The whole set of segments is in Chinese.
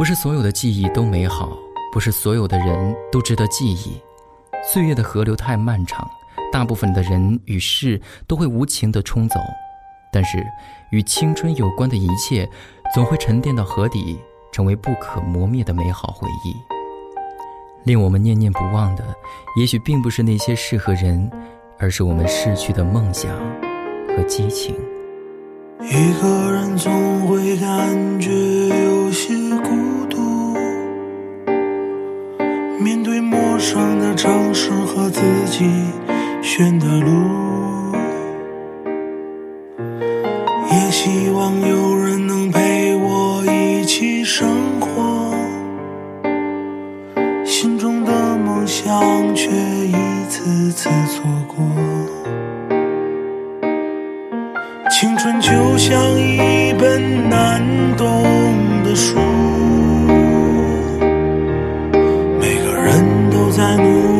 不是所有的记忆都美好，不是所有的人都值得记忆。岁月的河流太漫长，大部分的人与事都会无情地冲走，但是与青春有关的一切，总会沉淀到河底，成为不可磨灭的美好回忆。令我们念念不忘的，也许并不是那些事和人，而是我们逝去的梦想和激情。一个人总会自己选的路，也希望有人能陪我一起生活，心中的梦想却一次次错过。青春就像一本难懂的书，每个人都在努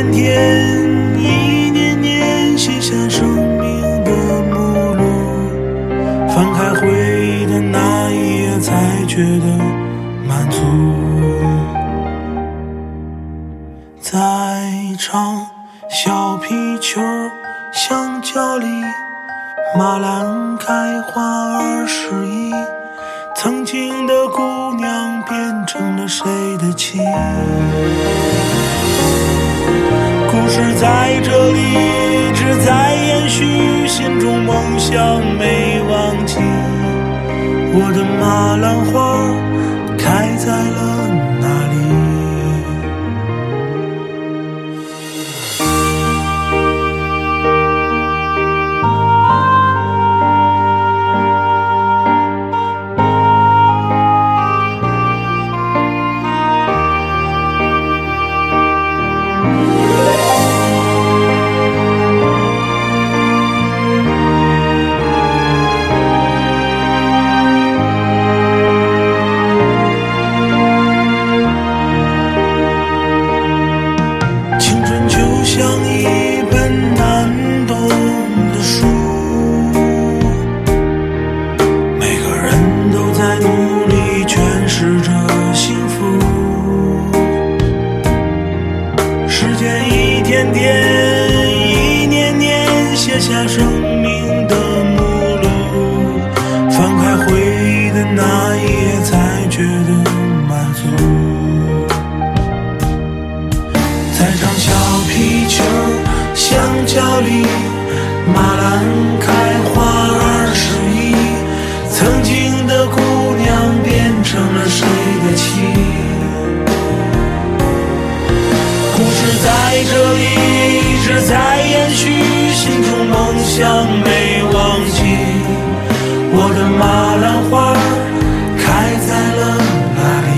天天、一年年写下生命的目录，翻开回忆的那一页，才觉得满足。在唱小皮球，香蕉里马兰开花儿时已，曾经的姑娘变成了谁的妻？在这里一直在延续，心中梦想没忘记。我的马兰花开在了马兰开花儿时已，曾经的姑娘变成了谁的妻？故事在这里一直在延续，心中梦想没忘记。我的马兰花开在了哪里？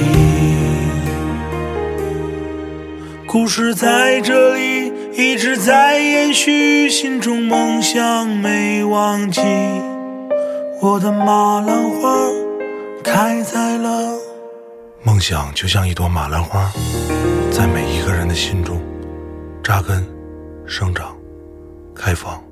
故事在这里一直在延续，心中梦想没忘记。我的马兰花开在了。梦想就像一朵马兰花，在每一个人的心中扎根、生长、开放。